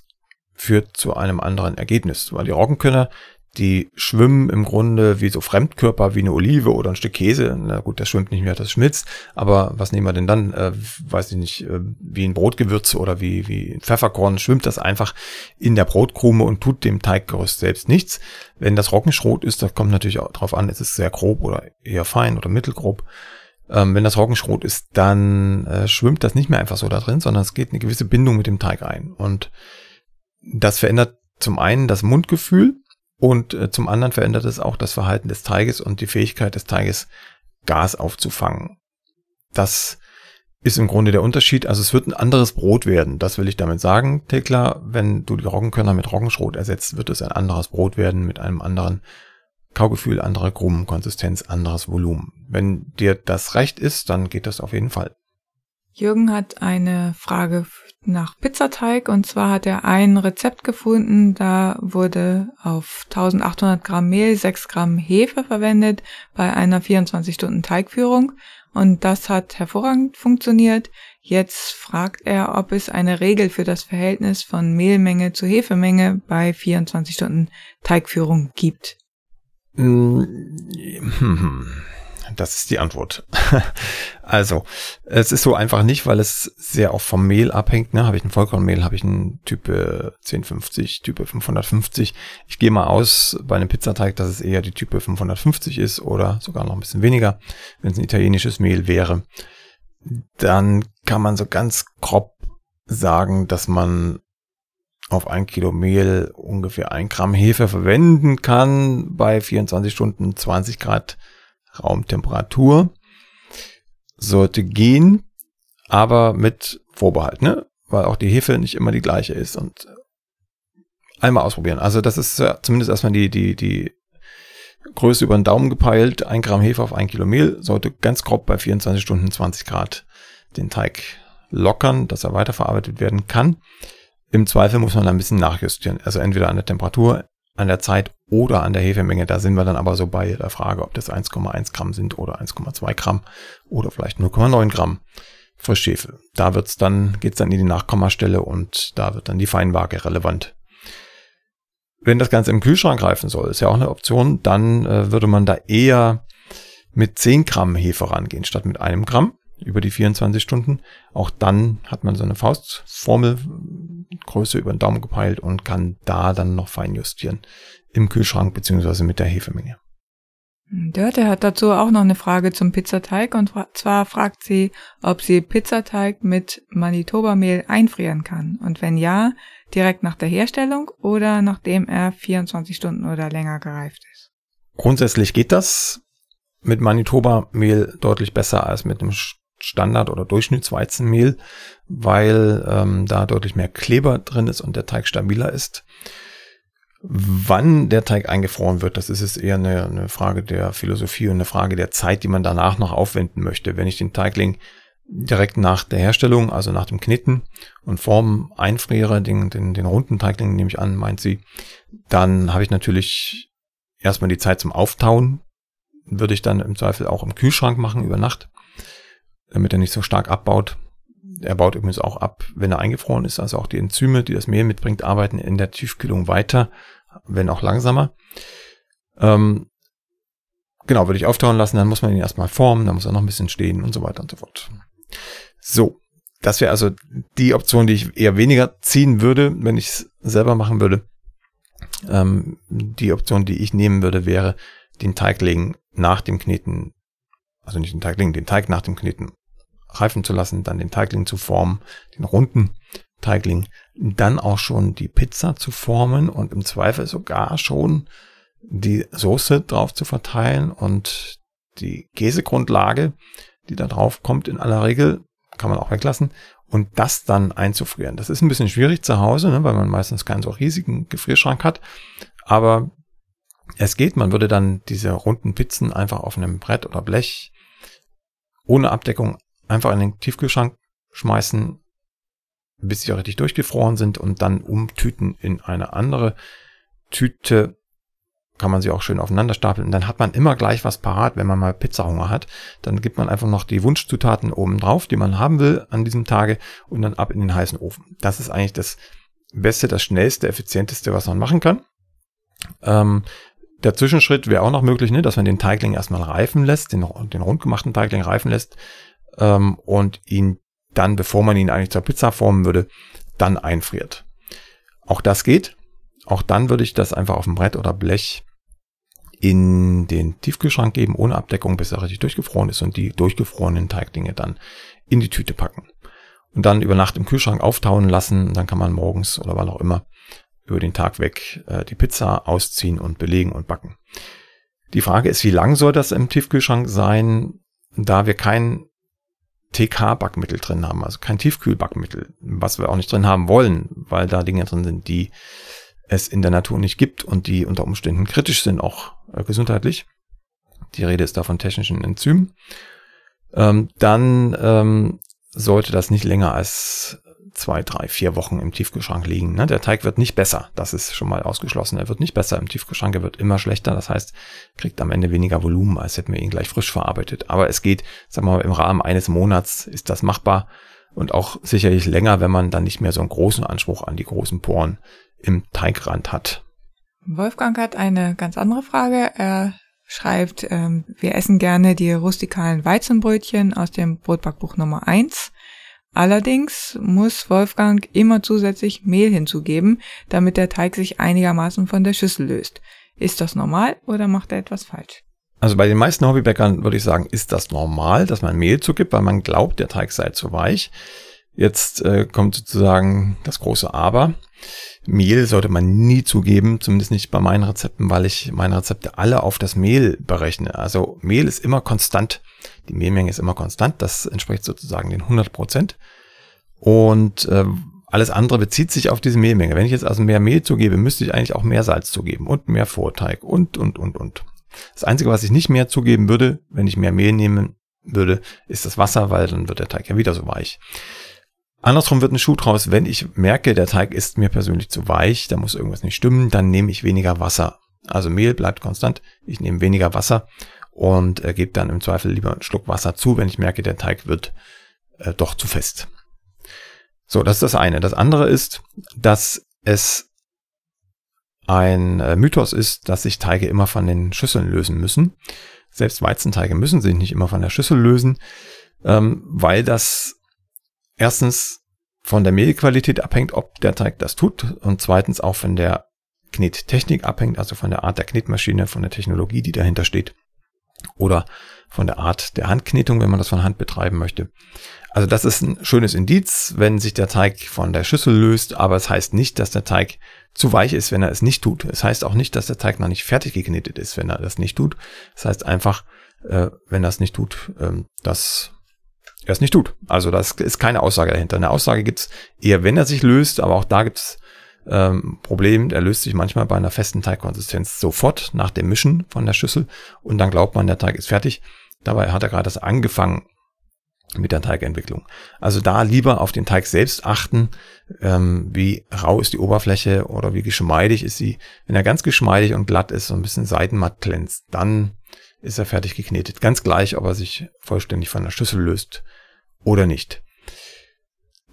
führt zu einem anderen Ergebnis, weil die Roggenkörner, die schwimmen im Grunde wie so Fremdkörper, wie eine Olive oder ein Stück Käse. Na gut, das schwimmt nicht mehr, das schmilzt. Aber was nehmen wir denn dann? Äh, weiß ich nicht, äh, wie ein Brotgewürz oder wie, wie ein Pfefferkorn schwimmt das einfach in der Brotkrume und tut dem Teiggerüst selbst nichts. Wenn das Roggenschrot ist, das kommt natürlich auch drauf an, ist es sehr grob oder eher fein oder mittelgrob. Ähm, wenn das Roggenschrot ist, dann äh, schwimmt das nicht mehr einfach so da drin, sondern es geht eine gewisse Bindung mit dem Teig ein. Und das verändert zum einen das Mundgefühl, und äh, zum anderen verändert es auch das Verhalten des Teiges und die Fähigkeit des Teiges, Gas aufzufangen. Das ist im Grunde der Unterschied. Also es wird ein anderes Brot werden. Das will ich damit sagen, Tekla. Wenn du die Roggenkörner mit Roggenschrot ersetzt, wird es ein anderes Brot werden mit einem anderen Kaugefühl, andere Krumenkonsistenz, anderes Volumen. Wenn dir das recht ist, dann geht das auf jeden Fall.
Jürgen hat eine Frage nach Pizzateig und zwar hat er ein Rezept gefunden, da wurde auf 1800 Gramm Mehl 6 Gramm Hefe verwendet bei einer 24 Stunden Teigführung und das hat hervorragend funktioniert. Jetzt fragt er, ob es eine Regel für das Verhältnis von Mehlmenge zu Hefemenge bei 24 Stunden Teigführung gibt.
Das ist die Antwort. [LAUGHS] also, es ist so einfach nicht, weil es sehr auch vom Mehl abhängt. Ne? Habe ich ein Vollkornmehl, habe ich ein Type 1050, Type 550. Ich gehe mal aus bei einem Pizzateig, dass es eher die Type 550 ist oder sogar noch ein bisschen weniger, wenn es ein italienisches Mehl wäre. Dann kann man so ganz grob sagen, dass man auf ein Kilo Mehl ungefähr ein Gramm Hefe verwenden kann bei 24 Stunden 20 Grad Raumtemperatur sollte gehen, aber mit Vorbehalt, ne? Weil auch die Hefe nicht immer die gleiche ist und einmal ausprobieren. Also das ist ja zumindest erstmal die, die, die Größe über den Daumen gepeilt. Ein Gramm Hefe auf ein Kilo Mehl sollte ganz grob bei 24 Stunden 20 Grad den Teig lockern, dass er weiterverarbeitet werden kann. Im Zweifel muss man ein bisschen nachjustieren. Also entweder an der Temperatur, an der Zeit oder an der Hefemenge. Da sind wir dann aber so bei der Frage, ob das 1,1 Gramm sind oder 1,2 Gramm oder vielleicht 0,9 Gramm Frischhefe. Da wird's dann, geht's dann in die Nachkommastelle und da wird dann die Feinwaage relevant. Wenn das Ganze im Kühlschrank reifen soll, ist ja auch eine Option, dann äh, würde man da eher mit 10 Gramm Hefe rangehen, statt mit einem Gramm über die 24 Stunden. Auch dann hat man so eine Faustformel, Größe über den Daumen gepeilt und kann da dann noch fein justieren im Kühlschrank beziehungsweise mit der Hefemenge.
Dörte hat dazu auch noch eine Frage zum Pizzateig und zwar fragt sie, ob sie Pizzateig mit Manitoba-Mehl einfrieren kann und wenn ja, direkt nach der Herstellung oder nachdem er 24 Stunden oder länger gereift ist.
Grundsätzlich geht das mit Manitoba-Mehl deutlich besser als mit einem Standard- oder Durchschnittsweizenmehl, weil ähm, da deutlich mehr Kleber drin ist und der Teig stabiler ist. Wann der Teig eingefroren wird, das ist es eher eine, eine Frage der Philosophie und eine Frage der Zeit, die man danach noch aufwenden möchte. Wenn ich den Teigling direkt nach der Herstellung, also nach dem Knitten und Form einfriere, den, den, den runden Teigling nehme ich an, meint sie, dann habe ich natürlich erstmal die Zeit zum Auftauen, würde ich dann im Zweifel auch im Kühlschrank machen über Nacht, damit er nicht so stark abbaut. Er baut übrigens auch ab, wenn er eingefroren ist. Also auch die Enzyme, die das Mehl mitbringt, arbeiten in der Tiefkühlung weiter, wenn auch langsamer. Ähm, genau, würde ich auftauen lassen, dann muss man ihn erstmal formen, dann muss er noch ein bisschen stehen und so weiter und so fort. So, das wäre also die Option, die ich eher weniger ziehen würde, wenn ich es selber machen würde. Ähm, die Option, die ich nehmen würde, wäre den Teigling nach dem Kneten, also nicht den Teigling, den Teig nach dem Kneten reifen zu lassen, dann den Teigling zu formen, den runden Teigling, dann auch schon die Pizza zu formen und im Zweifel sogar schon die Soße drauf zu verteilen und die Käsegrundlage, die da drauf kommt in aller Regel, kann man auch weglassen und das dann einzufrieren. Das ist ein bisschen schwierig zu Hause, ne, weil man meistens keinen so riesigen Gefrierschrank hat, aber es geht, man würde dann diese runden Pizzen einfach auf einem Brett oder Blech ohne Abdeckung einfach in den Tiefkühlschrank schmeißen, bis sie richtig durchgefroren sind und dann umtüten in eine andere Tüte. Kann man sie auch schön aufeinander stapeln. Und dann hat man immer gleich was parat, wenn man mal Pizzahunger hat. Dann gibt man einfach noch die Wunschzutaten oben drauf, die man haben will an diesem Tage und dann ab in den heißen Ofen. Das ist eigentlich das Beste, das Schnellste, Effizienteste, was man machen kann. Ähm, der Zwischenschritt wäre auch noch möglich, ne, dass man den Teigling erstmal reifen lässt, den, den rundgemachten Teigling reifen lässt ähm, und ihn dann, bevor man ihn eigentlich zur Pizza formen würde, dann einfriert. Auch das geht. Auch dann würde ich das einfach auf dem Brett oder Blech in den Tiefkühlschrank geben, ohne Abdeckung, bis er richtig durchgefroren ist und die durchgefrorenen Teiglinge dann in die Tüte packen. Und dann über Nacht im Kühlschrank auftauen lassen. Dann kann man morgens oder wann auch immer über den Tag weg äh, die Pizza ausziehen und belegen und backen. Die Frage ist, wie lang soll das im Tiefkühlschrank sein? Da wir kein TK-Backmittel drin haben, also kein Tiefkühlbackmittel, was wir auch nicht drin haben wollen, weil da Dinge drin sind, die es in der Natur nicht gibt und die unter Umständen kritisch sind, auch äh, gesundheitlich. Die Rede ist da von technischen Enzymen. Ähm, dann ähm, sollte das nicht länger als zwei, drei, vier Wochen im Tiefkühlschrank liegen. Ne? Der Teig wird nicht besser. Das ist schon mal ausgeschlossen. Er wird nicht besser im Tiefkühlschrank. Er wird immer schlechter. Das heißt, kriegt am Ende weniger Volumen, als hätten wir ihn gleich frisch verarbeitet. Aber es geht, sagen wir mal, im Rahmen eines Monats ist das machbar und auch sicherlich länger, wenn man dann nicht mehr so einen großen Anspruch an die großen Poren im Teigrand hat.
Wolfgang hat eine ganz andere Frage. Er schreibt, ähm, wir essen gerne die rustikalen Weizenbrötchen aus dem Brotbackbuch Nummer eins. Allerdings muss Wolfgang immer zusätzlich Mehl hinzugeben, damit der Teig sich einigermaßen von der Schüssel löst. Ist das normal oder macht er etwas falsch?
Also bei den meisten Hobbybäckern würde ich sagen, ist das normal, dass man Mehl zugibt, weil man glaubt, der Teig sei zu weich. Jetzt äh, kommt sozusagen das große Aber. Mehl sollte man nie zugeben, zumindest nicht bei meinen Rezepten, weil ich meine Rezepte alle auf das Mehl berechne. Also Mehl ist immer konstant. Die Mehlmenge ist immer konstant. Das entspricht sozusagen den 100 Prozent. Und äh, alles andere bezieht sich auf diese Mehlmenge. Wenn ich jetzt also mehr Mehl zugebe, müsste ich eigentlich auch mehr Salz zugeben und mehr Vorteig und, und, und, und. Das Einzige, was ich nicht mehr zugeben würde, wenn ich mehr Mehl nehmen würde, ist das Wasser, weil dann wird der Teig ja wieder so weich. Andersrum wird ein Schuh draus, wenn ich merke, der Teig ist mir persönlich zu weich, da muss irgendwas nicht stimmen, dann nehme ich weniger Wasser. Also Mehl bleibt konstant, ich nehme weniger Wasser und äh, gebe dann im Zweifel lieber einen Schluck Wasser zu, wenn ich merke, der Teig wird äh, doch zu fest. So, das ist das eine. Das andere ist, dass es ein äh, Mythos ist, dass sich Teige immer von den Schüsseln lösen müssen. Selbst Weizenteige müssen sich nicht immer von der Schüssel lösen, ähm, weil das erstens von der Mehlqualität abhängt, ob der Teig das tut und zweitens auch von der Knettechnik abhängt, also von der Art der Knetmaschine, von der Technologie, die dahinter steht oder von der Art der Handknetung, wenn man das von Hand betreiben möchte. Also das ist ein schönes Indiz, wenn sich der Teig von der Schüssel löst, aber es heißt nicht, dass der Teig zu weich ist, wenn er es nicht tut. Es heißt auch nicht, dass der Teig noch nicht fertig geknetet ist, wenn er das nicht tut. Es heißt einfach, äh, wenn er es nicht tut, äh, dass er es nicht tut. Also das ist keine Aussage dahinter. Eine Aussage gibt's eher, wenn er sich löst, aber auch da gibt's ähm, Problem, der löst sich manchmal bei einer festen Teigkonsistenz sofort nach dem Mischen von der Schüssel und dann glaubt man, der Teig ist fertig. Dabei hat er gerade das angefangen mit der Teigentwicklung. Also da lieber auf den Teig selbst achten, ähm, wie rau ist die Oberfläche oder wie geschmeidig ist sie. Wenn er ganz geschmeidig und glatt ist, so ein bisschen seidenmatt glänzt, dann ist er fertig geknetet. Ganz gleich, ob er sich vollständig von der Schüssel löst oder nicht.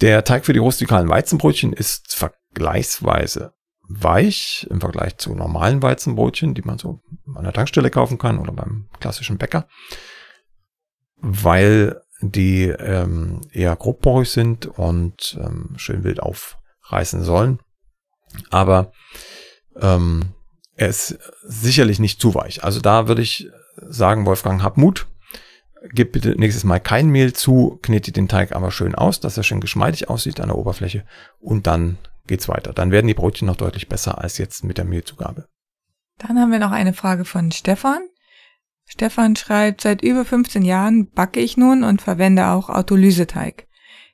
Der Teig für die rustikalen Weizenbrötchen ist vergleichsweise weich im Vergleich zu normalen Weizenbrötchen, die man so an der Tankstelle kaufen kann oder beim klassischen Bäcker, weil die ähm, eher grobporig sind und ähm, schön wild aufreißen sollen. Aber ähm, er ist sicherlich nicht zu weich. Also da würde ich sagen, Wolfgang, hab Mut. Gib bitte nächstes Mal kein Mehl zu, knete den Teig aber schön aus, dass er schön geschmeidig aussieht an der Oberfläche und dann geht's weiter. Dann werden die Brötchen noch deutlich besser als jetzt mit der Mehlzugabe.
Dann haben wir noch eine Frage von Stefan. Stefan schreibt, seit über 15 Jahren backe ich nun und verwende auch Autolyseteig.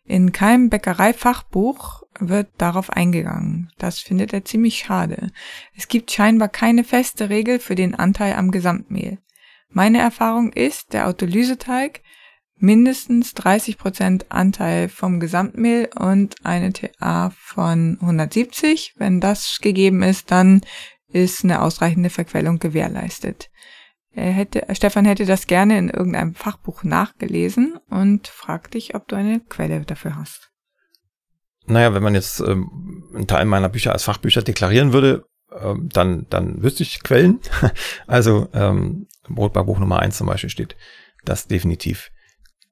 In keinem Bäckereifachbuch wird darauf eingegangen. Das findet er ziemlich schade. Es gibt scheinbar keine feste Regel für den Anteil am Gesamtmehl. Meine Erfahrung ist, der Autolyseteig mindestens 30% Anteil vom Gesamtmehl und eine TA von 170. Wenn das gegeben ist, dann ist eine ausreichende Verquellung gewährleistet. Er hätte, Stefan hätte das gerne in irgendeinem Fachbuch nachgelesen und fragt dich, ob du eine Quelle dafür hast.
Naja, wenn man jetzt ähm, einen Teil meiner Bücher als Fachbücher deklarieren würde, ähm, dann, dann wüsste ich Quellen. [LAUGHS] also ähm, Brotbarbuch Nummer eins zum Beispiel steht das definitiv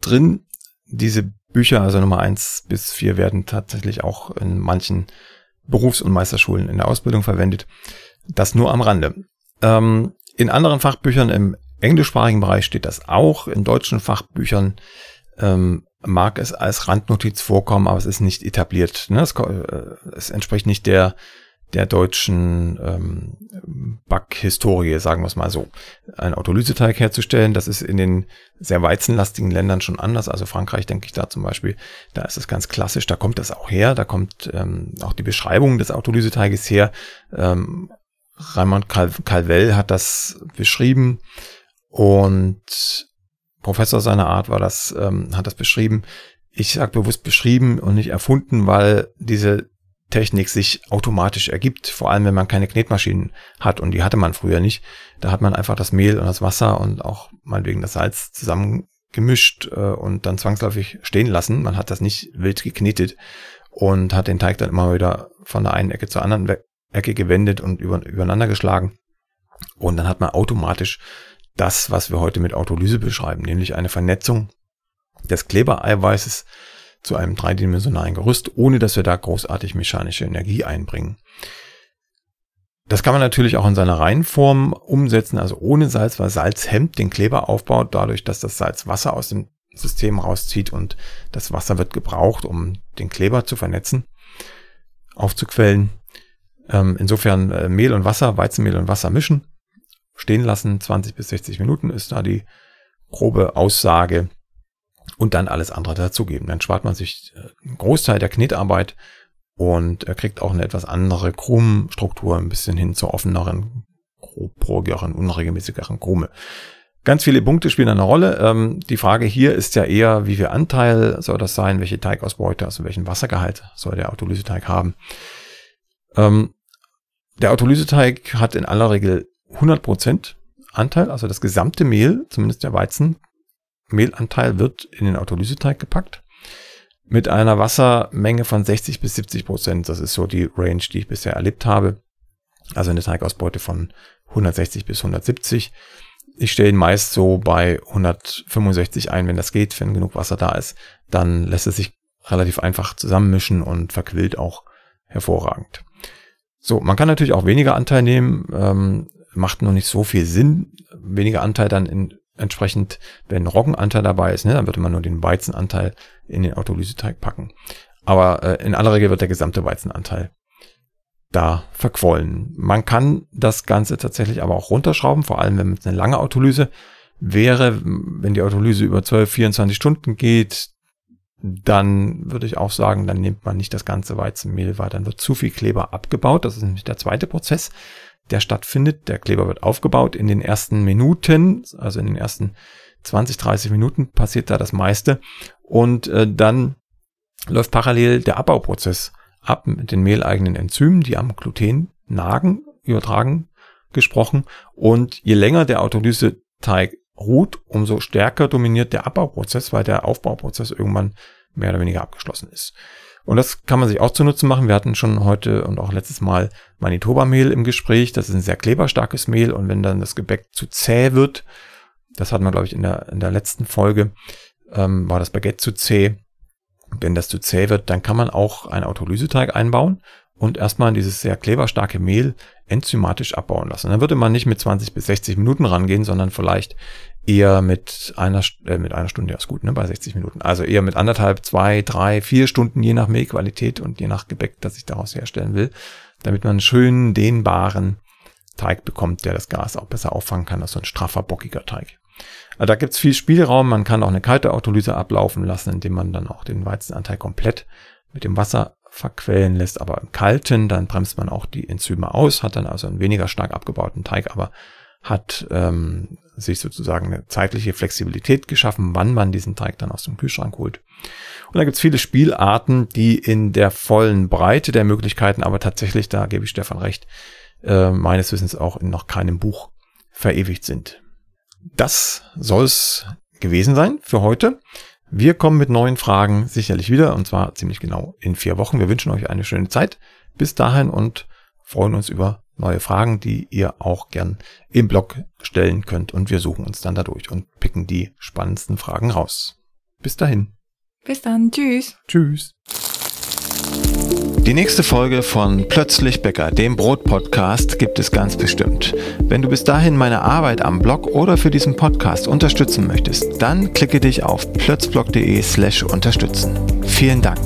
drin. Diese Bücher, also Nummer eins bis vier, werden tatsächlich auch in manchen Berufs- und Meisterschulen in der Ausbildung verwendet. Das nur am Rande. Ähm, in anderen Fachbüchern im englischsprachigen Bereich steht das auch. In deutschen Fachbüchern ähm, mag es als Randnotiz vorkommen, aber es ist nicht etabliert. Ne? Es, äh, es, entspricht nicht der der deutschen ähm, Backhistorie, sagen wir es mal so. Ein Autolyseteig herzustellen, das ist in den sehr weizenlastigen Ländern schon anders. Also Frankreich, denke ich da zum Beispiel, da ist es ganz klassisch, da kommt das auch her, da kommt ähm, auch die Beschreibung des Autolyseteiges her. Ähm, Raymond Calvel hat das beschrieben und Professor seiner Art war das, ähm, hat das beschrieben. Ich sage bewusst beschrieben und nicht erfunden, weil diese Technik sich automatisch ergibt, vor allem wenn man keine Knetmaschinen hat und die hatte man früher nicht. Da hat man einfach das Mehl und das Wasser und auch meinetwegen das Salz zusammen äh, und dann zwangsläufig stehen lassen. Man hat das nicht wild geknetet und hat den Teig dann immer wieder von der einen Ecke zur anderen Ecke gewendet und über, übereinander geschlagen. Und dann hat man automatisch das, was wir heute mit Autolyse beschreiben, nämlich eine Vernetzung des Klebereiweißes zu einem dreidimensionalen Gerüst, ohne dass wir da großartig mechanische Energie einbringen. Das kann man natürlich auch in seiner Reihenform umsetzen, also ohne Salz, weil Salz hemmt den Kleberaufbau dadurch, dass das Salz Wasser aus dem System rauszieht und das Wasser wird gebraucht, um den Kleber zu vernetzen, aufzuquellen. Ähm, insofern äh, Mehl und Wasser, Weizenmehl und Wasser mischen, stehen lassen, 20 bis 60 Minuten ist da die grobe Aussage und dann alles andere dazugeben. Dann spart man sich äh, einen Großteil der Knetarbeit und er kriegt auch eine etwas andere Krummstruktur, ein bisschen hin zur offeneren, grobprogigeren, unregelmäßigeren Krume. Ganz viele Punkte spielen eine Rolle. Ähm, die Frage hier ist ja eher, wie viel Anteil soll das sein, welche Teigausbeute, also welchen Wassergehalt soll der Autolyseteig haben. Ähm, der Autolyseteig hat in aller Regel 100% Anteil, also das gesamte Mehl, zumindest der Weizen, Mehlanteil wird in den Autolyseteig gepackt. Mit einer Wassermenge von 60 bis 70 Prozent. Das ist so die Range, die ich bisher erlebt habe. Also eine Teigausbeute von 160 bis 170. Ich stelle ihn meist so bei 165 ein, wenn das geht, wenn genug Wasser da ist. Dann lässt es sich relativ einfach zusammenmischen und verquillt auch hervorragend. So, man kann natürlich auch weniger Anteil nehmen, ähm, macht noch nicht so viel Sinn. Weniger Anteil dann in entsprechend, wenn Roggenanteil dabei ist, ne, dann würde man nur den Weizenanteil in den Autolyseteig packen. Aber äh, in aller Regel wird der gesamte Weizenanteil da verquollen. Man kann das Ganze tatsächlich aber auch runterschrauben, vor allem wenn es eine lange Autolyse wäre. Wenn die Autolyse über 12, 24 Stunden geht, dann würde ich auch sagen, dann nimmt man nicht das ganze Weizenmehl, weil dann wird zu viel Kleber abgebaut. Das ist nämlich der zweite Prozess der stattfindet. Der Kleber wird aufgebaut in den ersten Minuten, also in den ersten 20, 30 Minuten passiert da das meiste. Und äh, dann läuft parallel der Abbauprozess ab mit den mehleigenen Enzymen, die am Gluten nagen, übertragen gesprochen. Und je länger der Autolyseteig ruht, umso stärker dominiert der Abbauprozess, weil der Aufbauprozess irgendwann mehr oder weniger abgeschlossen ist. Und das kann man sich auch zunutze machen. Wir hatten schon heute und auch letztes Mal Manitoba-Mehl im Gespräch. Das ist ein sehr kleberstarkes Mehl. Und wenn dann das Gebäck zu zäh wird, das hatten wir, glaube ich, in der, in der letzten Folge, ähm, war das Baguette zu zäh. Wenn das zu zäh wird, dann kann man auch einen Autolyseteig einbauen und erstmal dieses sehr kleberstarke Mehl enzymatisch abbauen lassen. Dann würde man nicht mit 20 bis 60 Minuten rangehen, sondern vielleicht eher mit einer, äh, mit einer Stunde, ja ist gut, ne, bei 60 Minuten. Also eher mit anderthalb, zwei, drei, vier Stunden, je nach Mehlqualität und je nach Gebäck, das ich daraus herstellen will, damit man einen schönen, dehnbaren Teig bekommt, der das Gas auch besser auffangen kann, als so ein straffer, bockiger Teig. Also da gibt's viel Spielraum. Man kann auch eine kalte Autolyse ablaufen lassen, indem man dann auch den Weizenanteil komplett mit dem Wasser verquellen lässt, aber im Kalten, dann bremst man auch die Enzyme aus, hat dann also einen weniger stark abgebauten Teig, aber hat ähm, sich sozusagen eine zeitliche Flexibilität geschaffen, wann man diesen Teig dann aus dem Kühlschrank holt. Und da gibt es viele Spielarten, die in der vollen Breite der Möglichkeiten, aber tatsächlich, da gebe ich Stefan recht, äh, meines Wissens auch in noch keinem Buch verewigt sind. Das soll es gewesen sein für heute. Wir kommen mit neuen Fragen sicherlich wieder und zwar ziemlich genau in vier Wochen. Wir wünschen euch eine schöne Zeit bis dahin und freuen uns über neue Fragen, die ihr auch gern im Blog stellen könnt und wir suchen uns dann dadurch und picken die spannendsten Fragen raus. Bis dahin.
Bis dann. Tschüss.
Tschüss. Die nächste Folge von Plötzlich Bäcker, dem Brot-Podcast, gibt es ganz bestimmt. Wenn du bis dahin meine Arbeit am Blog oder für diesen Podcast unterstützen möchtest, dann klicke dich auf plötzblog.de slash unterstützen. Vielen Dank.